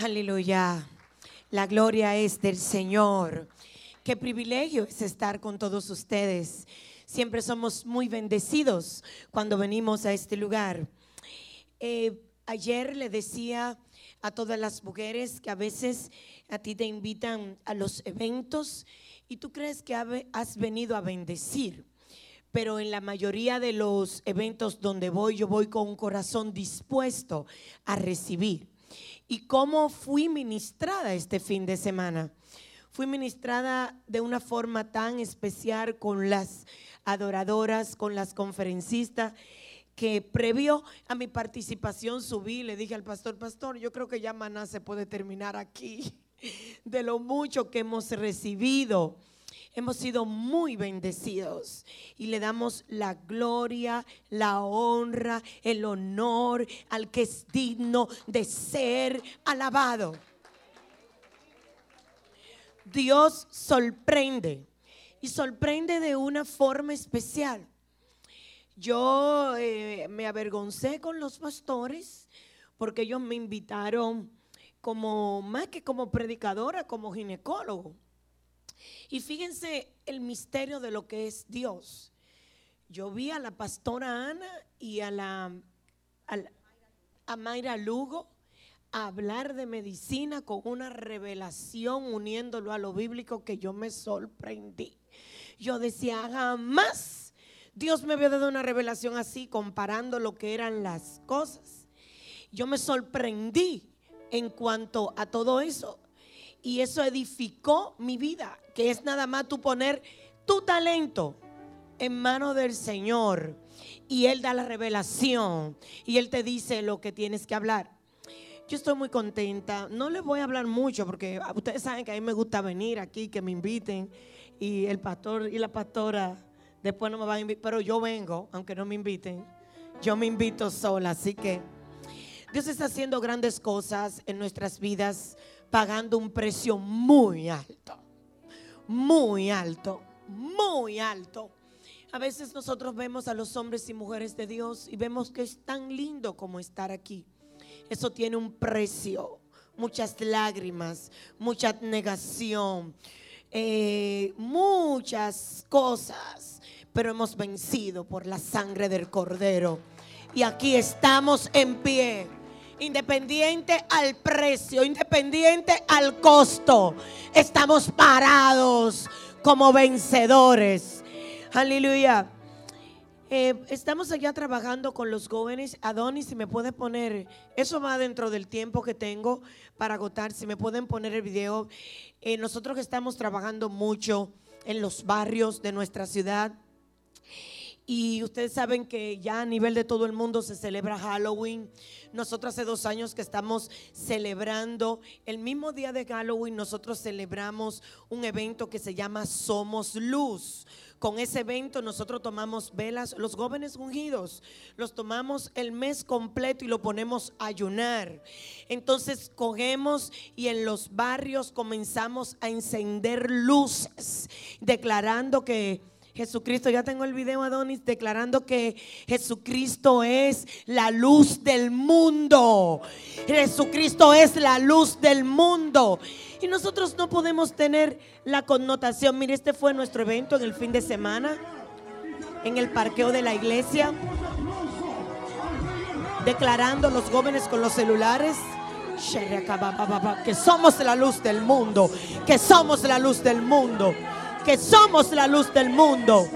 Aleluya. La gloria es del Señor. Qué privilegio es estar con todos ustedes. Siempre somos muy bendecidos cuando venimos a este lugar. Eh, ayer le decía a todas las mujeres que a veces a ti te invitan a los eventos y tú crees que has venido a bendecir. Pero en la mayoría de los eventos donde voy, yo voy con un corazón dispuesto a recibir. ¿Y cómo fui ministrada este fin de semana? Fui ministrada de una forma tan especial con las adoradoras, con las conferencistas, que previo a mi participación subí, le dije al pastor, pastor, yo creo que ya maná se puede terminar aquí, de lo mucho que hemos recibido. Hemos sido muy bendecidos y le damos la gloria, la honra, el honor al que es digno de ser alabado. Dios sorprende y sorprende de una forma especial. Yo eh, me avergoncé con los pastores porque ellos me invitaron como más que como predicadora, como ginecólogo. Y fíjense el misterio de lo que es Dios. Yo vi a la pastora Ana y a la a, Mayra Lugo hablar de medicina con una revelación uniéndolo a lo bíblico que yo me sorprendí. Yo decía, jamás Dios me había dado una revelación así comparando lo que eran las cosas. Yo me sorprendí en cuanto a todo eso y eso edificó mi vida, que es nada más tú poner tu talento en manos del Señor y Él da la revelación y Él te dice lo que tienes que hablar. Yo estoy muy contenta. No les voy a hablar mucho porque ustedes saben que a mí me gusta venir aquí, que me inviten y el pastor y la pastora después no me van a invitar, pero yo vengo, aunque no me inviten. Yo me invito sola, así que Dios está haciendo grandes cosas en nuestras vidas, pagando un precio muy alto, muy alto, muy alto. A veces nosotros vemos a los hombres y mujeres de Dios y vemos que es tan lindo como estar aquí. Eso tiene un precio, muchas lágrimas, mucha negación, eh, muchas cosas, pero hemos vencido por la sangre del cordero. Y aquí estamos en pie, independiente al precio, independiente al costo. Estamos parados como vencedores. Aleluya. Eh, estamos allá trabajando con los jóvenes. Adonis, si me puede poner, eso va dentro del tiempo que tengo para agotar. Si me pueden poner el video. Eh, nosotros estamos trabajando mucho en los barrios de nuestra ciudad. Y ustedes saben que ya a nivel de todo el mundo se celebra Halloween. Nosotros hace dos años que estamos celebrando, el mismo día de Halloween, nosotros celebramos un evento que se llama Somos Luz. Con ese evento nosotros tomamos velas, los jóvenes ungidos, los tomamos el mes completo y lo ponemos a ayunar. Entonces cogemos y en los barrios comenzamos a encender luces, declarando que Jesucristo, ya tengo el video Adonis declarando que Jesucristo es la luz del mundo. Jesucristo es la luz del mundo. Y nosotros no podemos tener la connotación. Mire, este fue nuestro evento en el fin de semana, en el parqueo de la iglesia, declarando los jóvenes con los celulares que somos la luz del mundo, que somos la luz del mundo que somos la luz del mundo.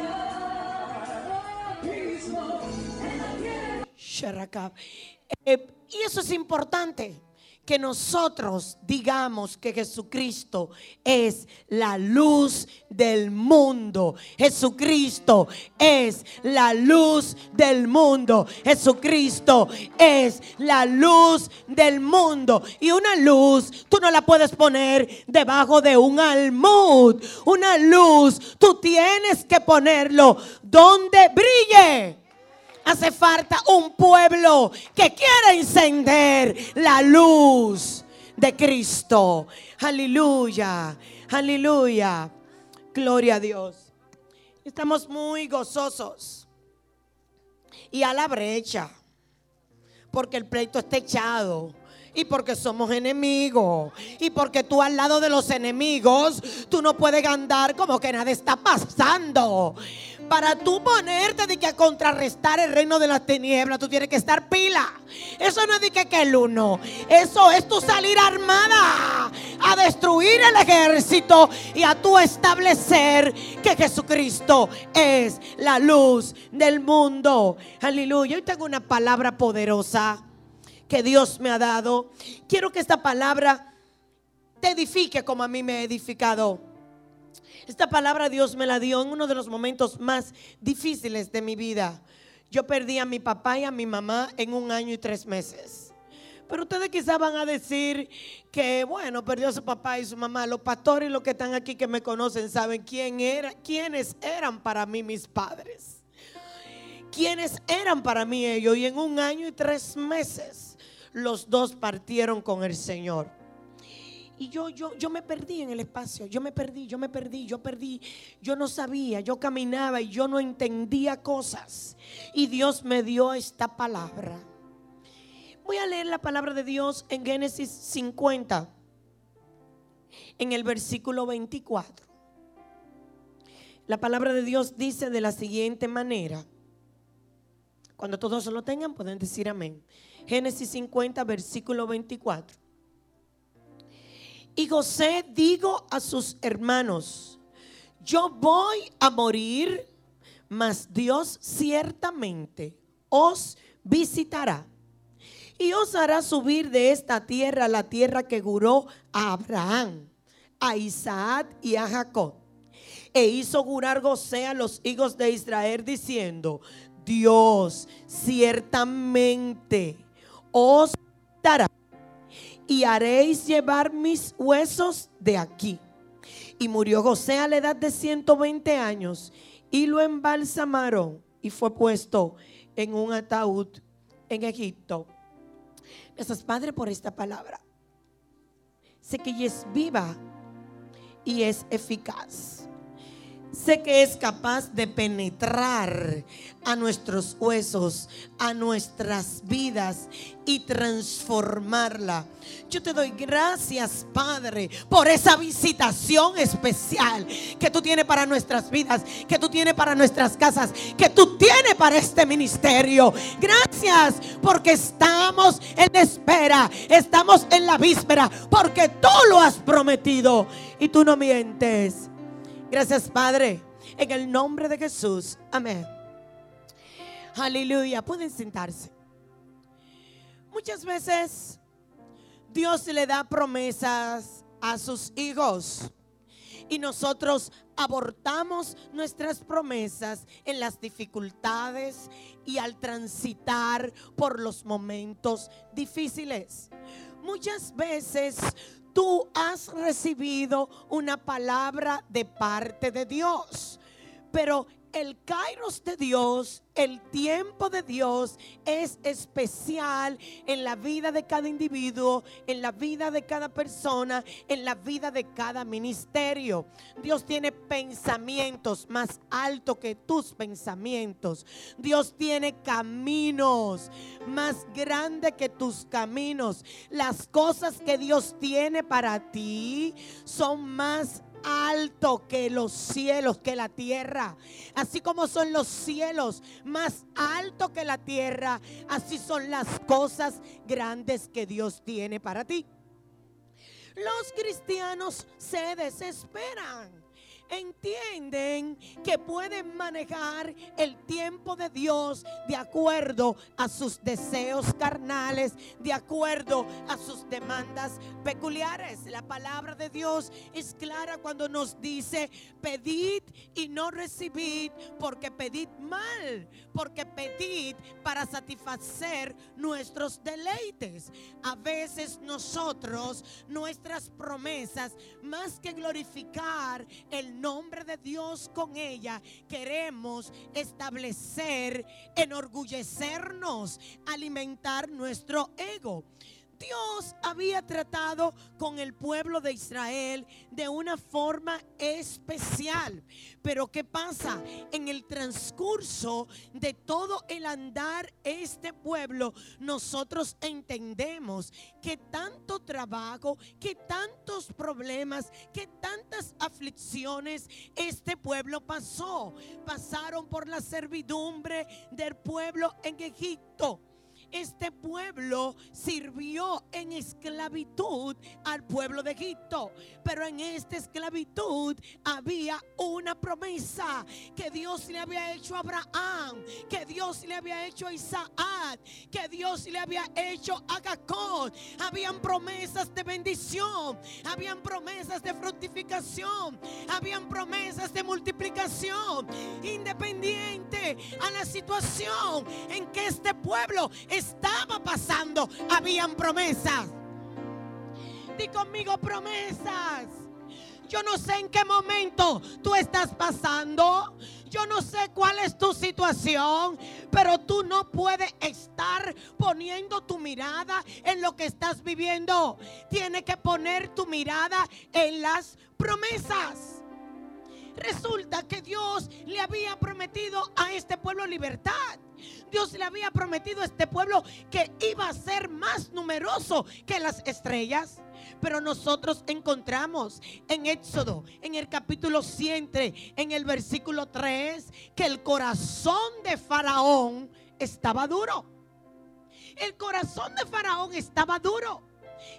Eh, y eso es importante que nosotros digamos que Jesucristo es la luz del mundo. Jesucristo es la luz del mundo. Jesucristo es la luz del mundo. Y una luz tú no la puedes poner debajo de un almud. Una luz tú tienes que ponerlo donde brille hace falta un pueblo que quiera encender la luz de Cristo. Aleluya, aleluya. Gloria a Dios. Estamos muy gozosos y a la brecha, porque el pleito está echado. Y porque somos enemigos. Y porque tú al lado de los enemigos, tú no puedes andar como que nada está pasando. Para tú ponerte de que contrarrestar el reino de las tinieblas, tú tienes que estar pila. Eso no es de que, el uno. Eso es tu salir armada a destruir el ejército y a tú establecer que Jesucristo es la luz del mundo. Aleluya. Hoy tengo una palabra poderosa que Dios me ha dado. Quiero que esta palabra te edifique como a mí me ha edificado. Esta palabra Dios me la dio en uno de los momentos más difíciles de mi vida. Yo perdí a mi papá y a mi mamá en un año y tres meses. Pero ustedes quizás van a decir que, bueno, perdió a su papá y su mamá. Los pastores y los que están aquí que me conocen saben quién era, quiénes eran para mí mis padres. Quiénes eran para mí ellos. Y en un año y tres meses los dos partieron con el Señor. Y yo, yo, yo me perdí en el espacio, yo me perdí, yo me perdí, yo perdí, yo no sabía, yo caminaba y yo no entendía cosas. Y Dios me dio esta palabra. Voy a leer la palabra de Dios en Génesis 50, en el versículo 24. La palabra de Dios dice de la siguiente manera. Cuando todos lo tengan, pueden decir amén. Génesis 50, versículo 24. Y José digo a sus hermanos, yo voy a morir, mas Dios ciertamente os visitará y os hará subir de esta tierra la tierra que juró a Abraham, a Isaac y a Jacob. E hizo jurar José a los hijos de Israel diciendo, Dios ciertamente os dará y haréis llevar mis huesos de aquí. Y murió José a la edad de 120 años y lo embalsamaron y fue puesto en un ataúd en Egipto. Gracias Padre por esta palabra. Sé que ella es viva y es eficaz sé que es capaz de penetrar a nuestros huesos, a nuestras vidas y transformarla. Yo te doy gracias, Padre, por esa visitación especial que tú tienes para nuestras vidas, que tú tienes para nuestras casas, que tú tienes para este ministerio. Gracias porque estamos en espera, estamos en la víspera, porque tú lo has prometido y tú no mientes. Gracias, Padre. En el nombre de Jesús. Amén. Aleluya. Pueden sentarse. Muchas veces Dios le da promesas a sus hijos. Y nosotros abortamos nuestras promesas en las dificultades y al transitar por los momentos difíciles. Muchas veces tú has recibido una palabra de parte de Dios. Pero el kairos de Dios, el tiempo de Dios es especial en la vida de cada individuo, en la vida de cada persona, en la vida de cada ministerio. Dios tiene pensamientos más altos que tus pensamientos. Dios tiene caminos más grandes que tus caminos. Las cosas que Dios tiene para ti son más alto que los cielos, que la tierra. Así como son los cielos más alto que la tierra, así son las cosas grandes que Dios tiene para ti. Los cristianos se desesperan entienden que pueden manejar el tiempo de Dios de acuerdo a sus deseos carnales, de acuerdo a sus demandas peculiares. La palabra de Dios es clara cuando nos dice, pedid y no recibid, porque pedid mal, porque pedid para satisfacer nuestros deleites. A veces nosotros, nuestras promesas, más que glorificar el nombre de Dios con ella, queremos establecer, enorgullecernos, alimentar nuestro ego. Dios había tratado con el pueblo de Israel de una forma especial. Pero ¿qué pasa? En el transcurso de todo el andar este pueblo, nosotros entendemos que tanto trabajo, que tantos problemas, que tantas aflicciones este pueblo pasó. Pasaron por la servidumbre del pueblo en Egipto este pueblo sirvió en esclavitud al pueblo de Egipto. Pero en esta esclavitud había una promesa que Dios le había hecho a Abraham, que Dios le había hecho a Isaac, que Dios le había hecho a Jacob. Habían promesas de bendición, habían promesas de fructificación, habían promesas de multiplicación, independiente a la situación en que este pueblo estaba pasando, habían promesas. Di conmigo promesas. Yo no sé en qué momento tú estás pasando. Yo no sé cuál es tu situación, pero tú no puedes estar poniendo tu mirada en lo que estás viviendo. Tienes que poner tu mirada en las promesas. Resulta que Dios le había prometido a este pueblo libertad. Dios le había prometido a este pueblo que iba a ser más numeroso que las estrellas. Pero nosotros encontramos en Éxodo, en el capítulo 7, en el versículo 3, que el corazón de Faraón estaba duro. El corazón de Faraón estaba duro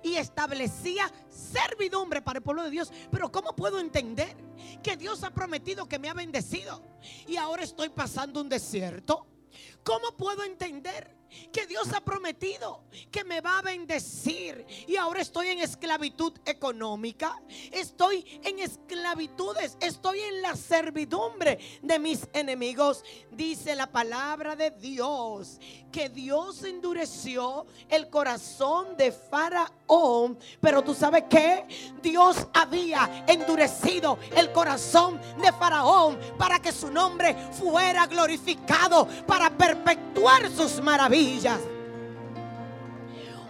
y establecía servidumbre para el pueblo de Dios. Pero ¿cómo puedo entender que Dios ha prometido que me ha bendecido y ahora estoy pasando un desierto? ¿Cómo puedo entender que Dios ha prometido que me va a bendecir y ahora estoy en esclavitud económica, estoy en esclavitudes, estoy en la servidumbre de mis enemigos. Dice la palabra de Dios que Dios endureció el corazón de Faraón, pero tú sabes que Dios había endurecido el corazón de Faraón para que su nombre fuera glorificado, para perpetuar sus maravillas.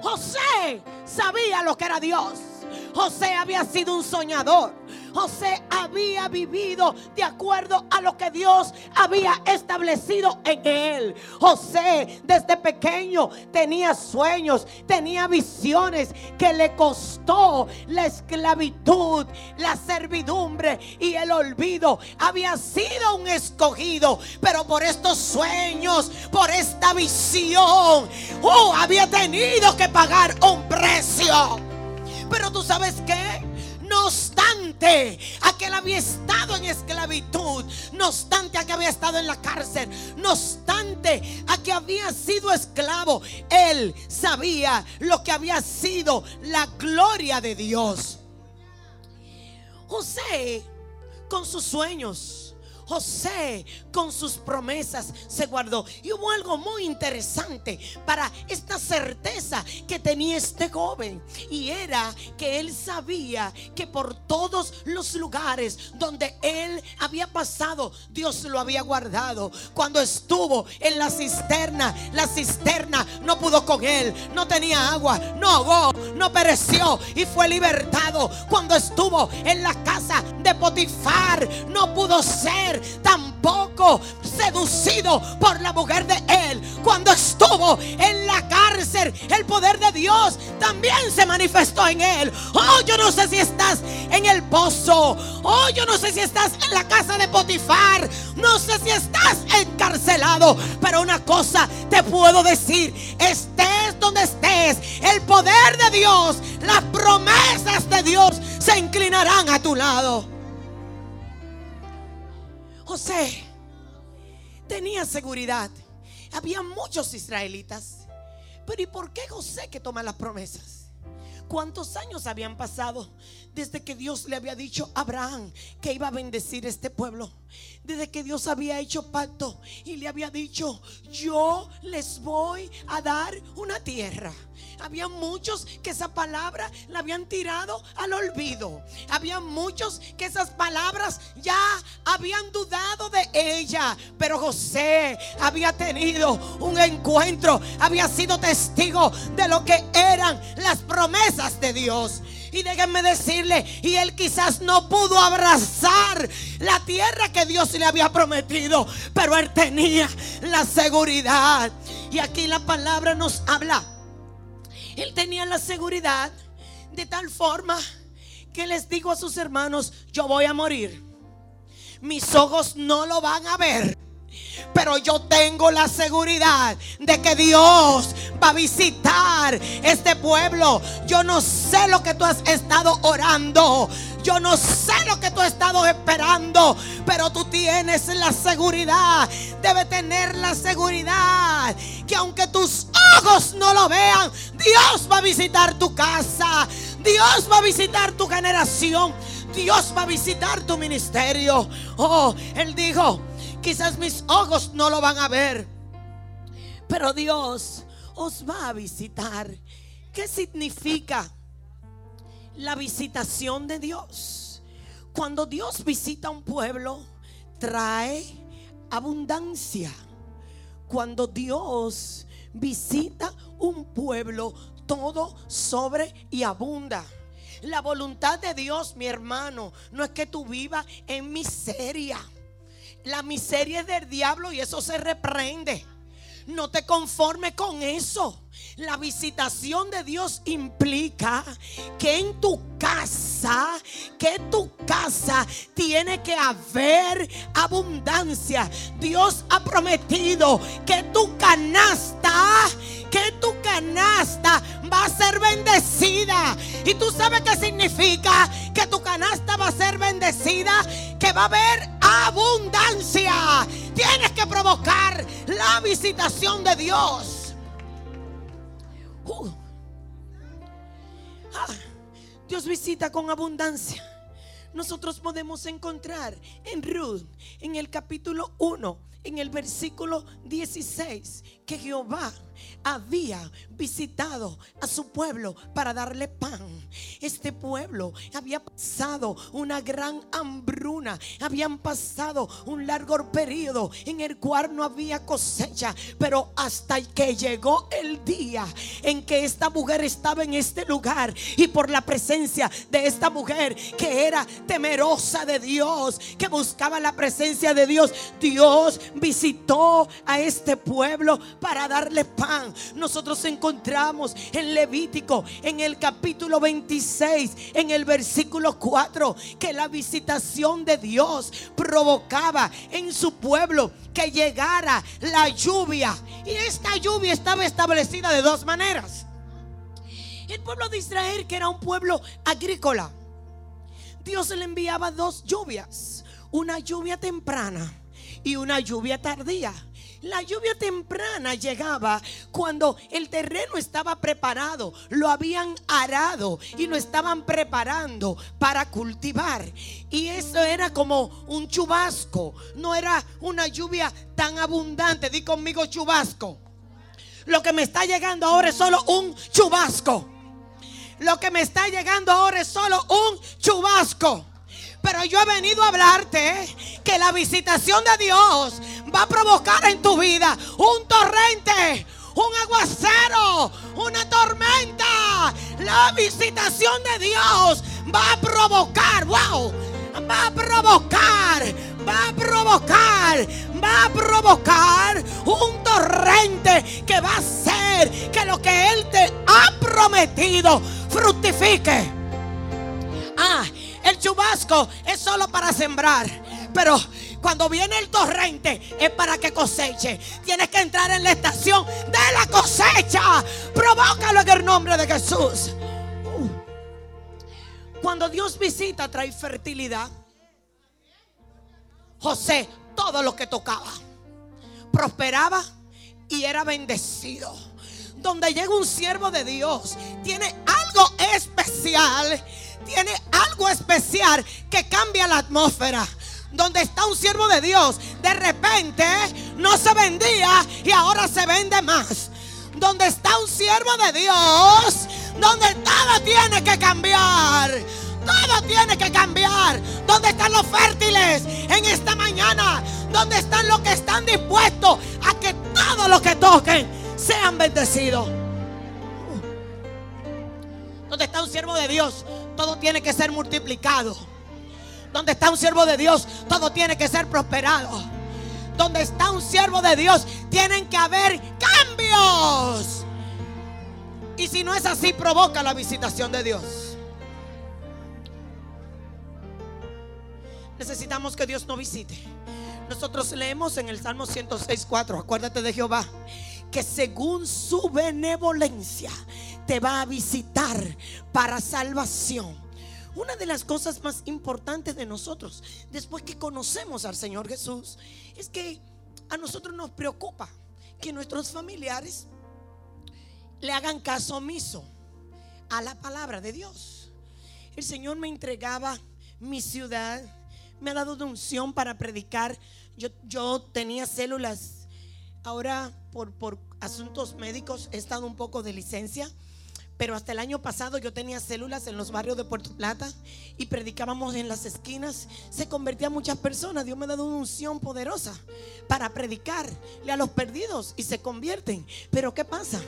José sabía lo que era Dios. José había sido un soñador. José había vivido de acuerdo a lo que Dios había establecido en él. José desde pequeño tenía sueños, tenía visiones que le costó la esclavitud, la servidumbre y el olvido. Había sido un escogido, pero por estos sueños, por esta visión, oh, había tenido que pagar un precio. Pero tú sabes qué? No obstante a que él había estado en esclavitud, no obstante a que había estado en la cárcel, no obstante a que había sido esclavo, él sabía lo que había sido la gloria de Dios. José, con sus sueños, José con sus promesas se guardó. Y hubo algo muy interesante para esta certeza que tenía este joven. Y era que él sabía que por todos los lugares donde él había pasado, Dios lo había guardado. Cuando estuvo en la cisterna, la cisterna no pudo con él. No tenía agua, no ahogó, no pereció y fue libertado. Cuando estuvo en la casa de Potifar, no pudo ser tampoco seducido por la mujer de él. Cuando estuvo en la cárcel, el poder de Dios también se manifestó en él. Oh, yo no sé si estás en el pozo. Oh, yo no sé si estás en la casa de Potifar. No sé si estás encarcelado. Pero una cosa te puedo decir. Estés donde estés. El poder de Dios, las promesas de Dios se inclinarán a tu lado. José tenía seguridad. Había muchos israelitas. Pero ¿y por qué José que toma las promesas? ¿Cuántos años habían pasado desde que Dios le había dicho a Abraham que iba a bendecir este pueblo? Desde que Dios había hecho pacto y le había dicho, yo les voy a dar una tierra. Había muchos que esa palabra la habían tirado al olvido. Había muchos que esas palabras ya habían dudado de ella. Pero José había tenido un encuentro, había sido testigo de lo que eran las promesas de Dios. Y déjenme decirle, y él quizás no pudo abrazar la tierra que Dios le había prometido, pero él tenía la seguridad. Y aquí la palabra nos habla él tenía la seguridad de tal forma que les digo a sus hermanos, yo voy a morir. Mis ojos no lo van a ver. Pero yo tengo la seguridad de que Dios va a visitar este pueblo. Yo no sé lo que tú has estado orando. Yo no sé lo que tú has estado esperando, pero tú tienes la seguridad. Debe tener la seguridad que aunque tus ojos no lo vean, Dios va a visitar tu casa. Dios va a visitar tu generación. Dios va a visitar tu ministerio. Oh, Él dijo, quizás mis ojos no lo van a ver, pero Dios os va a visitar. ¿Qué significa? la visitación de Dios. Cuando Dios visita un pueblo, trae abundancia. Cuando Dios visita un pueblo, todo sobre y abunda. La voluntad de Dios, mi hermano, no es que tú vivas en miseria. La miseria es del diablo y eso se reprende. No te conformes con eso. La visitación de Dios implica que en tu casa, que en tu casa tiene que haber abundancia. Dios ha prometido que tu canasta, que tu canasta va a ser bendecida. Y tú sabes qué significa que tu canasta va a ser bendecida, que va a haber abundancia. Tienes que provocar la visitación de Dios. Uh. Ah, Dios visita con abundancia. Nosotros podemos encontrar en Ruth, en el capítulo 1, en el versículo 16, que Jehová había visitado a su pueblo para darle pan. Este pueblo había pasado una gran hambruna, habían pasado un largo periodo en el cual no había cosecha, pero hasta que llegó el día en que esta mujer estaba en este lugar y por la presencia de esta mujer que era temerosa de Dios, que buscaba la presencia de Dios, Dios visitó a este pueblo para darle pan. Nosotros encontramos en Levítico, en el capítulo 26, en el versículo 4, que la visitación de Dios provocaba en su pueblo que llegara la lluvia. Y esta lluvia estaba establecida de dos maneras. El pueblo de Israel, que era un pueblo agrícola, Dios le enviaba dos lluvias, una lluvia temprana y una lluvia tardía. La lluvia temprana llegaba cuando el terreno estaba preparado, lo habían arado y lo estaban preparando para cultivar. Y eso era como un chubasco, no era una lluvia tan abundante. Di conmigo chubasco. Lo que me está llegando ahora es solo un chubasco. Lo que me está llegando ahora es solo un chubasco. Pero yo he venido a hablarte que la visitación de Dios va a provocar en tu vida un torrente, un aguacero, una tormenta. La visitación de Dios va a provocar, wow, va a provocar, va a provocar, va a provocar un torrente que va a hacer que lo que Él te ha prometido fructifique. Ah, el chubasco es solo para sembrar. Pero cuando viene el torrente es para que coseche. Tienes que entrar en la estación de la cosecha. Provócalo en el nombre de Jesús. Cuando Dios visita trae fertilidad. José, todo lo que tocaba, prosperaba y era bendecido. Donde llega un siervo de Dios, tiene algo especial, tiene algo especial que cambia la atmósfera. Donde está un siervo de Dios, de repente no se vendía y ahora se vende más. Donde está un siervo de Dios, donde todo tiene que cambiar. Todo tiene que cambiar. ¿Dónde están los fértiles en esta mañana? ¿Dónde están los que están dispuestos a que todo lo que toquen sean bendecidos? ¿Dónde está un siervo de Dios? Todo tiene que ser multiplicado. Donde está un siervo de Dios, todo tiene que ser prosperado. Donde está un siervo de Dios, tienen que haber cambios. Y si no es así, provoca la visitación de Dios. Necesitamos que Dios nos visite. Nosotros leemos en el Salmo 106.4, acuérdate de Jehová, que según su benevolencia te va a visitar para salvación. Una de las cosas más importantes de nosotros, después que conocemos al Señor Jesús, es que a nosotros nos preocupa que nuestros familiares le hagan caso omiso a la palabra de Dios. El Señor me entregaba mi ciudad, me ha dado de unción para predicar. Yo, yo tenía células, ahora por, por asuntos médicos he estado un poco de licencia pero hasta el año pasado yo tenía células en los barrios de Puerto Plata y predicábamos en las esquinas. Se convertían muchas personas. Dios me ha dado una unción poderosa para predicarle a los perdidos y se convierten. Pero ¿qué pasa?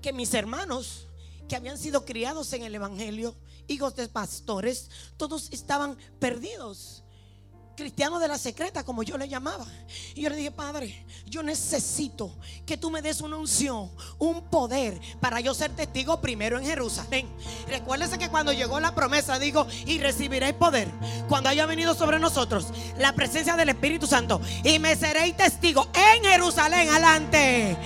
Que mis hermanos que habían sido criados en el Evangelio, hijos de pastores, todos estaban perdidos cristiano de la secreta, como yo le llamaba. Y yo le dije, Padre, yo necesito que tú me des una unción, un poder para yo ser testigo primero en Jerusalén. Recuérdese que cuando llegó la promesa, digo, y recibiréis poder cuando haya venido sobre nosotros la presencia del Espíritu Santo. Y me seréis testigo en Jerusalén, adelante,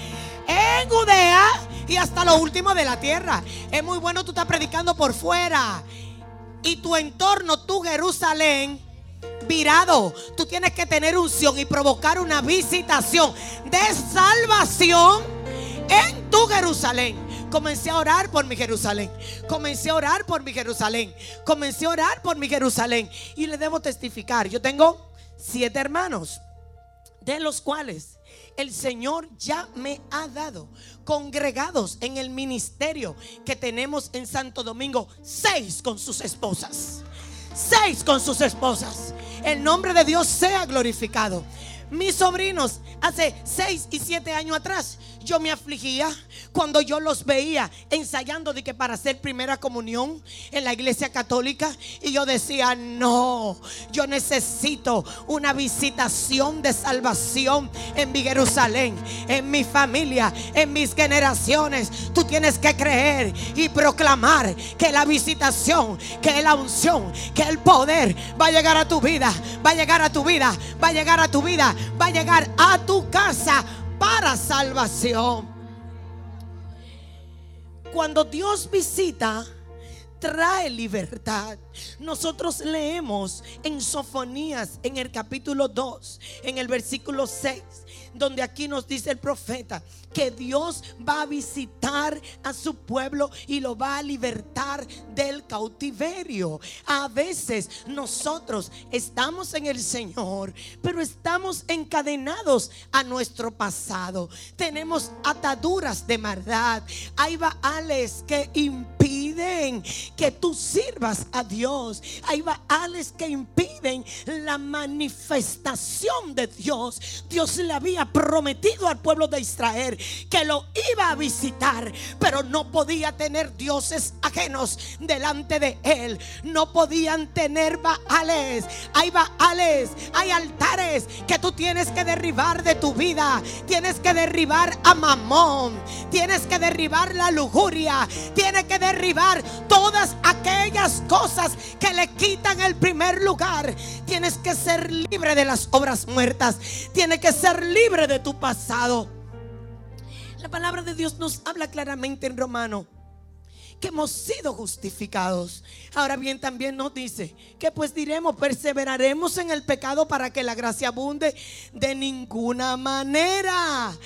en Judea y hasta lo último de la tierra. Es muy bueno tú estás predicando por fuera. Y tu entorno, tu Jerusalén, virado. Tú tienes que tener unción y provocar una visitación de salvación en tu Jerusalén. Comencé a orar por mi Jerusalén. Comencé a orar por mi Jerusalén. Comencé a orar por mi Jerusalén. Y le debo testificar. Yo tengo siete hermanos, de los cuales el Señor ya me ha dado congregados en el ministerio que tenemos en Santo Domingo, seis con sus esposas. Seis con sus esposas el nombre de Dios sea glorificado. Mis sobrinos, hace seis y siete años atrás, yo me afligía cuando yo los veía ensayando de que para hacer primera comunión en la iglesia católica. Y yo decía, no, yo necesito una visitación de salvación en mi Jerusalén, en mi familia, en mis generaciones. Tú tienes que creer y proclamar que la visitación, que la unción, que el poder va a llegar a tu vida, va a llegar a tu vida, va a llegar a tu vida va a llegar a tu casa para salvación. Cuando Dios visita, trae libertad. Nosotros leemos en Sofonías, en el capítulo 2, en el versículo 6, donde aquí nos dice el profeta que Dios va a visitar a su pueblo y lo va a libertar del cautiverio. A veces nosotros estamos en el Señor, pero estamos encadenados a nuestro pasado. Tenemos ataduras de maldad. Hay baales que impiden que tú sirvas a Dios. Hay baales que impiden la manifestación de Dios. Dios le había prometido al pueblo de Israel que lo iba a visitar, pero no podía tener dioses ajenos delante de él. No podían tener baales. Hay baales, hay altares que tú tienes que derribar de tu vida. Tienes que derribar a Mamón. Tienes que derribar la lujuria. Tienes que derribar todas aquellas cosas que le quitan el primer lugar. Tienes que ser libre de las obras muertas. Tienes que ser libre de tu pasado. La palabra de Dios nos habla claramente en Romano que hemos sido justificados. Ahora bien, también nos dice que pues diremos, perseveraremos en el pecado para que la gracia abunde de ninguna manera.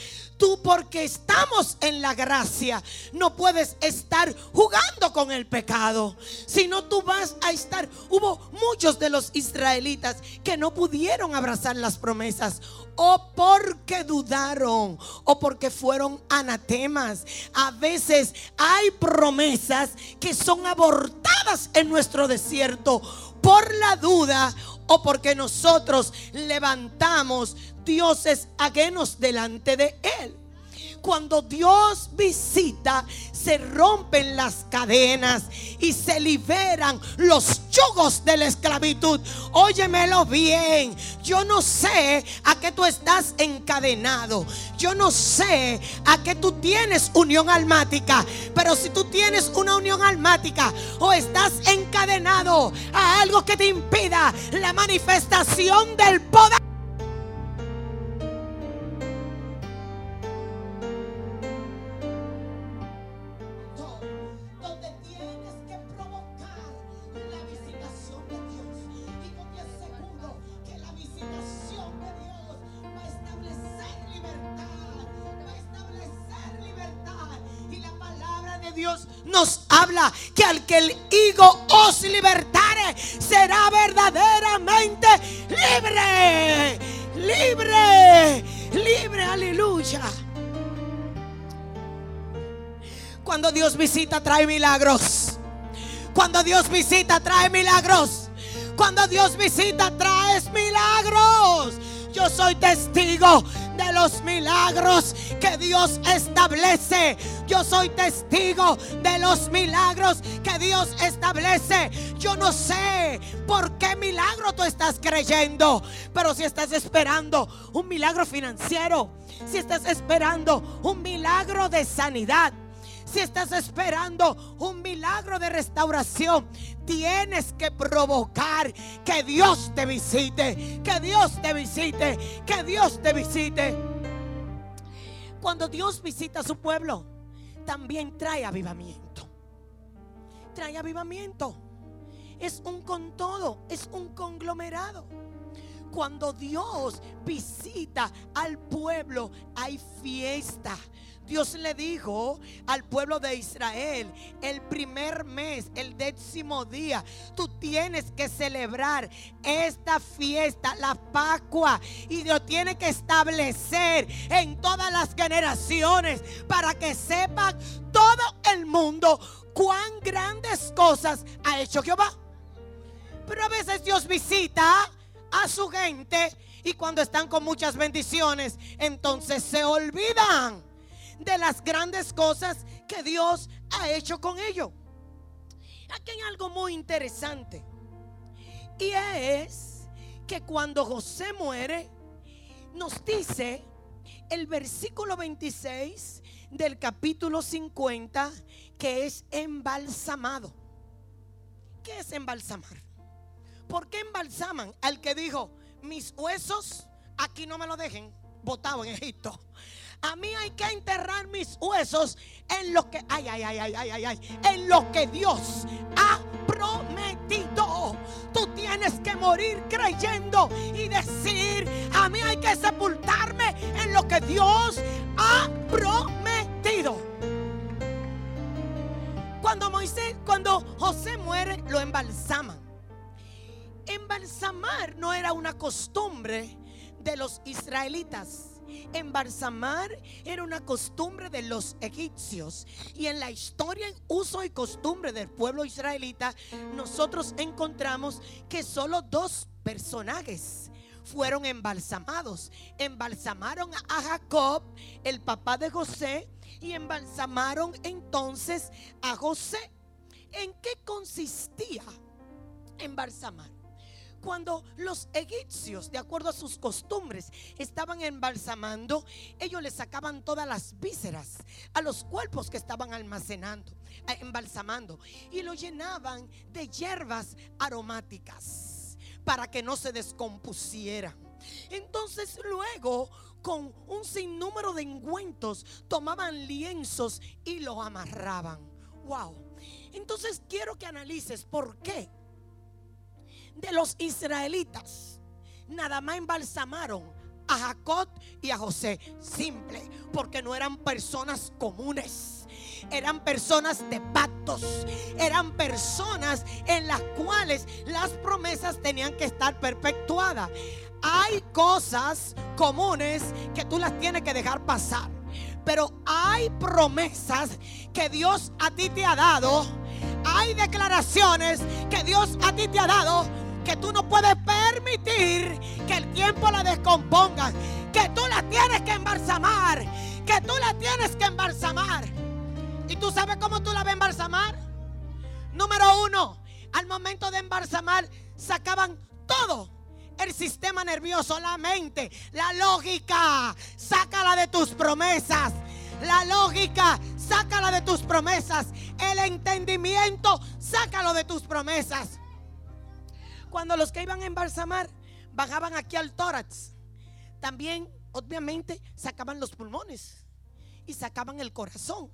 Tú porque estamos en la gracia, no puedes estar jugando con el pecado. Si no, tú vas a estar. Hubo muchos de los israelitas que no pudieron abrazar las promesas o porque dudaron o porque fueron anatemas. A veces hay promesas que son abortadas en nuestro desierto por la duda o porque nosotros levantamos dioses ajenos delante de Él cuando Dios visita, se rompen las cadenas y se liberan los yugos de la esclavitud. Óyemelo bien. Yo no sé a qué tú estás encadenado. Yo no sé a qué tú tienes unión almática. Pero si tú tienes una unión almática o estás encadenado a algo que te impida la manifestación del poder que el higo os libertare será verdaderamente libre. Libre, libre, aleluya. Cuando Dios visita trae milagros. Cuando Dios visita trae milagros. Cuando Dios visita traes milagros. Yo soy testigo de los milagros que Dios establece. Yo soy testigo de los milagros que Dios establece. Yo no sé por qué milagro tú estás creyendo, pero si estás esperando un milagro financiero, si estás esperando un milagro de sanidad, si estás esperando un milagro de restauración, tienes que provocar que Dios te visite, que Dios te visite, que Dios te visite. Cuando Dios visita a su pueblo, también trae avivamiento. Trae avivamiento. Es un con todo, es un conglomerado. Cuando Dios visita al pueblo, hay fiesta. Dios le dijo al pueblo de Israel, el primer mes, el décimo día, tú tienes que celebrar esta fiesta, la Pascua, y Dios tiene que establecer en todas las generaciones para que sepan todo el mundo cuán grandes cosas ha hecho Jehová. Pero a veces Dios visita a su gente y cuando están con muchas bendiciones, entonces se olvidan de las grandes cosas que Dios ha hecho con ellos. Aquí hay algo muy interesante. Y es que cuando José muere, nos dice el versículo 26 del capítulo 50 que es embalsamado. ¿Qué es embalsamar? ¿Por qué embalsaman al que dijo, mis huesos aquí no me lo dejen, botado en Egipto? A mí hay que enterrar mis huesos en lo que, ay, ay, ay, ay, ay, ay, en lo que Dios ha prometido. Tú tienes que morir creyendo y decir, a mí hay que sepultarme en lo que Dios ha prometido. Cuando Moisés, cuando José muere, lo embalsaman. Embalsamar no era una costumbre de los israelitas Embalsamar era una costumbre de los egipcios. Y en la historia, uso y costumbre del pueblo israelita, nosotros encontramos que solo dos personajes fueron embalsamados. Embalsamaron a Jacob, el papá de José, y embalsamaron entonces a José. ¿En qué consistía embalsamar? Cuando los egipcios, de acuerdo a sus costumbres, estaban embalsamando, ellos le sacaban todas las vísceras a los cuerpos que estaban almacenando, eh, embalsamando, y lo llenaban de hierbas aromáticas para que no se descompusieran. Entonces luego con un sinnúmero de engüentos tomaban lienzos y lo amarraban. Wow. Entonces quiero que analices por qué de los israelitas nada más embalsamaron a Jacob y a José. Simple, porque no eran personas comunes. Eran personas de pactos. Eran personas en las cuales las promesas tenían que estar perpetuadas. Hay cosas comunes que tú las tienes que dejar pasar. Pero hay promesas que Dios a ti te ha dado. Hay declaraciones que Dios a ti te ha dado que tú no puedes permitir que el tiempo la descomponga. Que tú la tienes que embalsamar. Que tú la tienes que embalsamar. ¿Y tú sabes cómo tú la vas a embalsamar? Número uno, al momento de embalsamar sacaban todo el sistema nervioso, la mente, la lógica. Sácala de tus promesas. La lógica, sácala de tus promesas. El entendimiento, sácalo de tus promesas. Cuando los que iban a embalsamar bajaban aquí al tórax, también obviamente sacaban los pulmones y sacaban el corazón.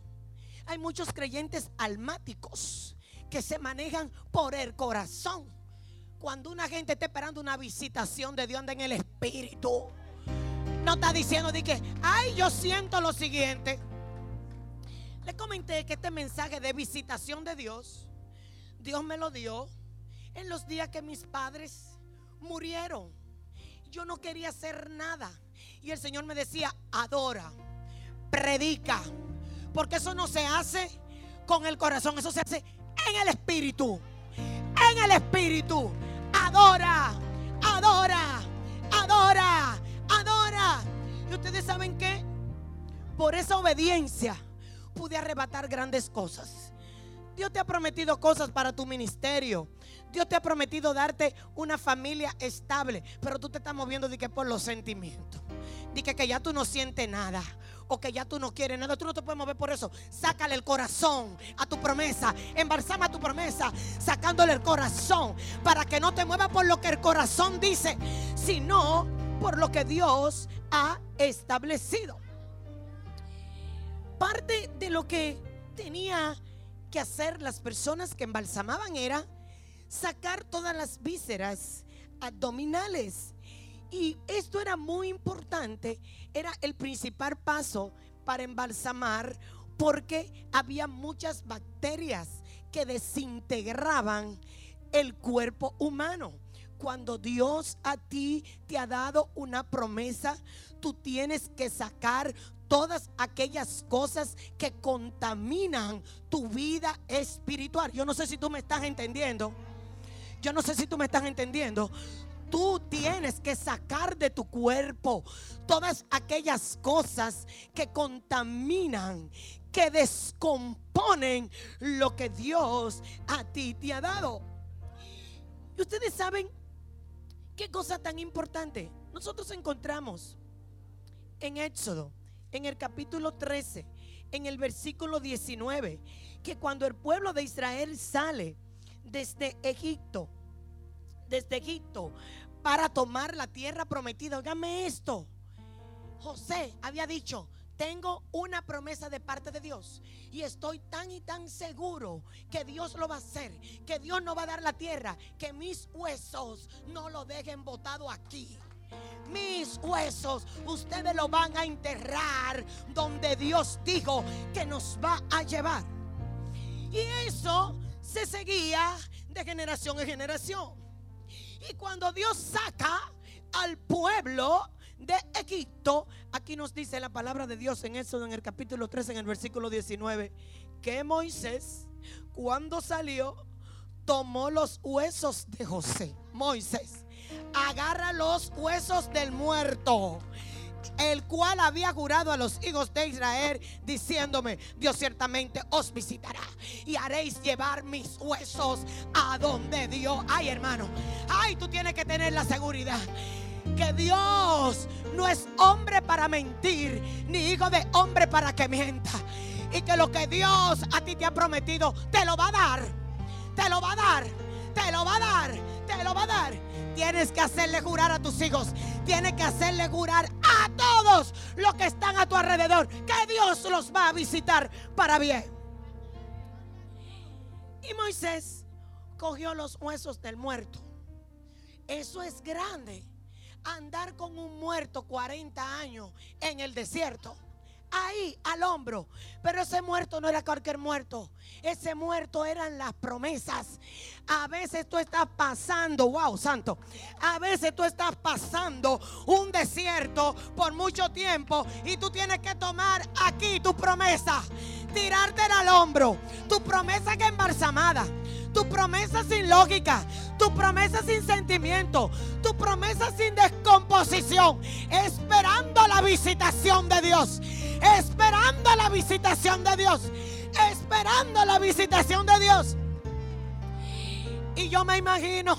Hay muchos creyentes almáticos que se manejan por el corazón cuando una gente está esperando una visitación de Dios anda en el espíritu. No está diciendo de que, ay, yo siento lo siguiente. Le comenté que este mensaje de visitación de Dios, Dios me lo dio en los días que mis padres murieron. Yo no quería hacer nada. Y el Señor me decía, adora, predica. Porque eso no se hace con el corazón, eso se hace en el espíritu. En el espíritu adora, adora, adora, adora. ¿Y ustedes saben qué? Por esa obediencia pude arrebatar grandes cosas. Dios te ha prometido cosas para tu ministerio. Dios te ha prometido darte una familia estable. Pero tú te estás moviendo de que por los sentimientos. De que, ya tú no sientes nada o que ya tú no quieres nada, tú no te puedes mover por eso. Sácale el corazón a tu promesa, embalsama tu promesa, sacándole el corazón para que no te mueva por lo que el corazón dice, sino por lo que Dios ha establecido. Parte de lo que tenía que hacer las personas que embalsamaban era sacar todas las vísceras abdominales y esto era muy importante, era el principal paso para embalsamar porque había muchas bacterias que desintegraban el cuerpo humano. Cuando Dios a ti te ha dado una promesa, tú tienes que sacar todas aquellas cosas que contaminan tu vida espiritual. Yo no sé si tú me estás entendiendo. Yo no sé si tú me estás entendiendo tú tienes que sacar de tu cuerpo todas aquellas cosas que contaminan, que descomponen lo que Dios a ti te ha dado. Y ustedes saben qué cosa tan importante. Nosotros encontramos en Éxodo, en el capítulo 13, en el versículo 19, que cuando el pueblo de Israel sale desde Egipto, desde Egipto para tomar la tierra prometida. Óigame esto. José había dicho, tengo una promesa de parte de Dios y estoy tan y tan seguro que Dios lo va a hacer, que Dios no va a dar la tierra, que mis huesos no lo dejen botado aquí. Mis huesos, ustedes lo van a enterrar donde Dios dijo que nos va a llevar. Y eso se seguía de generación en generación. Y cuando Dios saca al pueblo de Egipto, aquí nos dice la palabra de Dios en eso, en el capítulo 3, en el versículo 19, que Moisés, cuando salió, tomó los huesos de José. Moisés, agarra los huesos del muerto el cual había jurado a los hijos de Israel, diciéndome, Dios ciertamente os visitará y haréis llevar mis huesos a donde Dios. Ay, hermano, ay, tú tienes que tener la seguridad que Dios no es hombre para mentir, ni hijo de hombre para que mienta. Y que lo que Dios a ti te ha prometido, te lo va a dar. Te lo va a dar. Te lo va a dar. Te lo va a dar. Tienes que hacerle jurar a tus hijos. Tienes que hacerle jurar a todos los que están a tu alrededor. Que Dios los va a visitar para bien. Y Moisés cogió los huesos del muerto. Eso es grande. andar con un muerto 40 años en el desierto ahí al hombro. Pero ese muerto no era cualquier muerto. Ese muerto eran las promesas. A veces tú estás pasando, wow, santo. A veces tú estás pasando un desierto por mucho tiempo y tú tienes que tomar aquí tu promesa, tirarte al hombro. Tu promesa que embalsamada. Tu promesa sin lógica, tu promesa sin sentimiento, tu promesa sin descomposición, esperando visitación de Dios esperando la visitación de Dios, esperando la visitación de Dios. Y yo me imagino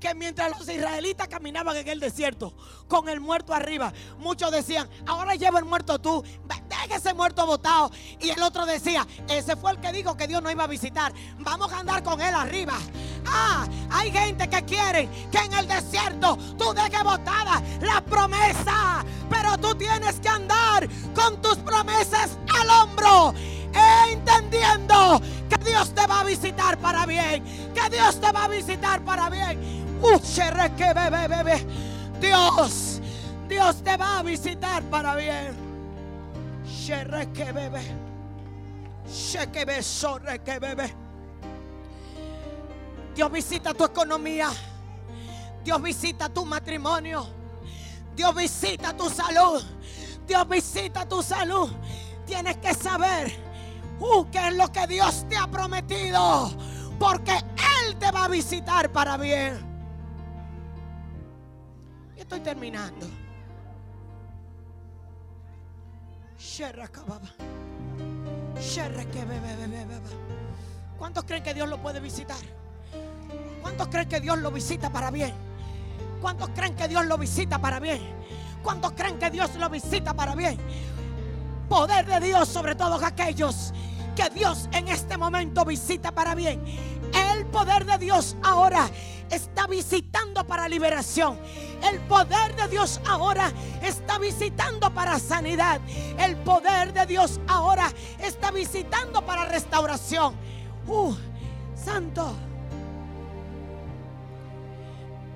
que mientras los israelitas caminaban en el desierto con el muerto arriba, muchos decían, ahora lleva el muerto tú, deja ese muerto botado. Y el otro decía, ese fue el que dijo que Dios no iba a visitar, vamos a andar con él arriba. Ah, hay gente que quiere que en el desierto tú dejes botada la promesa, pero tú tienes que andar con tus promesas al hombro entendiendo que Dios te va a visitar para bien, que Dios te va a visitar para bien. Dios, Dios te va a visitar para bien. Dios visita tu economía. Dios visita tu matrimonio. Dios visita tu salud. Dios visita tu salud. Tienes que saber qué es lo que Dios te ha prometido. Porque Él te va a visitar para bien estoy terminando. ¿Cuántos creen que Dios lo puede visitar? ¿Cuántos creen que Dios lo visita para bien? ¿Cuántos creen que Dios lo visita para bien? ¿Cuántos creen que Dios lo visita para bien? Poder de Dios sobre todos aquellos que Dios en este momento visita para bien. El poder de Dios ahora está visitando para liberación. El poder de Dios ahora está visitando para sanidad. El poder de Dios ahora está visitando para restauración. Uh, santo.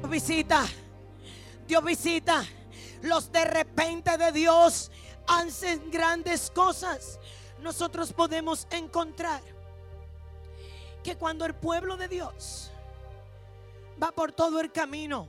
Visita. Dios visita. Los de repente de Dios hacen grandes cosas. Nosotros podemos encontrar que cuando el pueblo de Dios va por todo el camino,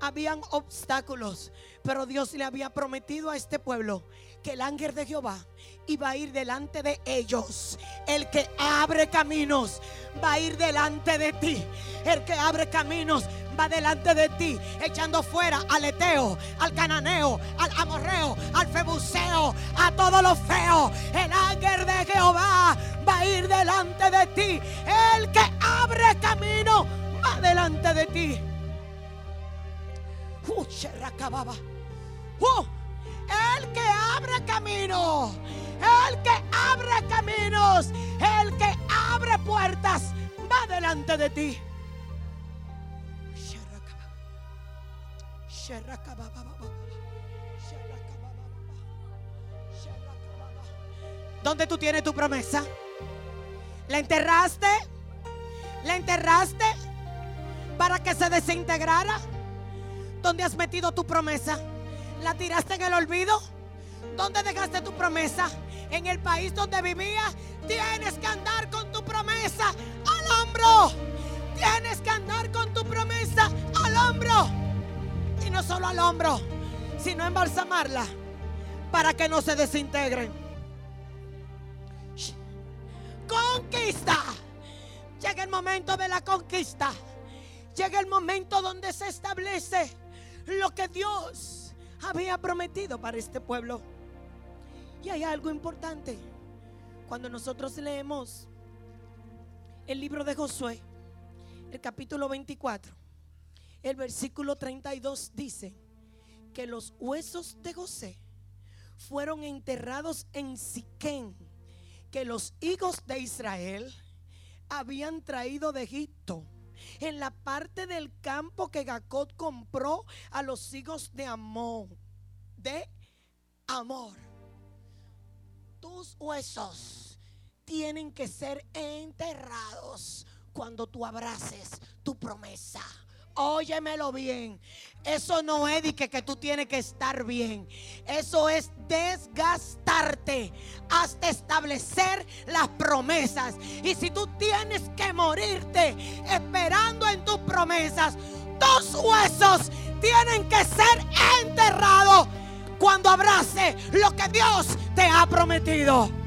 habían obstáculos, pero Dios le había prometido a este pueblo que el ángel de Jehová iba a ir delante de ellos. El que abre caminos va a ir delante de ti. El que abre caminos va delante de ti, echando fuera al Eteo, al Cananeo, al Amorreo, al Febuseo, a todo lo feo. El ángel de Jehová va a ir delante de ti. El que abre camino va delante de ti. Uh, uh, el que abre camino, el que abre caminos, el que abre puertas, va delante de ti. ¿Dónde tú tienes tu promesa? ¿La enterraste? ¿La enterraste para que se desintegrara? ¿Dónde has metido tu promesa? ¿La tiraste en el olvido? ¿Dónde dejaste tu promesa? En el país donde vivías. Tienes que andar con tu promesa al hombro. Tienes que andar con tu promesa al hombro. No solo al hombro, sino embalsamarla para que no se desintegren. Conquista. Llega el momento de la conquista. Llega el momento donde se establece lo que Dios había prometido para este pueblo. Y hay algo importante. Cuando nosotros leemos el libro de Josué, el capítulo 24, el versículo 32 dice que los huesos de José fueron enterrados en Siquén, que los hijos de Israel habían traído de Egipto en la parte del campo que Jacob compró a los hijos de Amor, de amor. Tus huesos tienen que ser enterrados cuando tú abraces tu promesa Óyemelo bien. Eso no es de que, tú tienes que estar bien. Eso es desgastarte hasta establecer las promesas. Y si tú tienes que morirte esperando en tus promesas, tus huesos tienen que ser enterrados cuando abrace lo que Dios te ha prometido.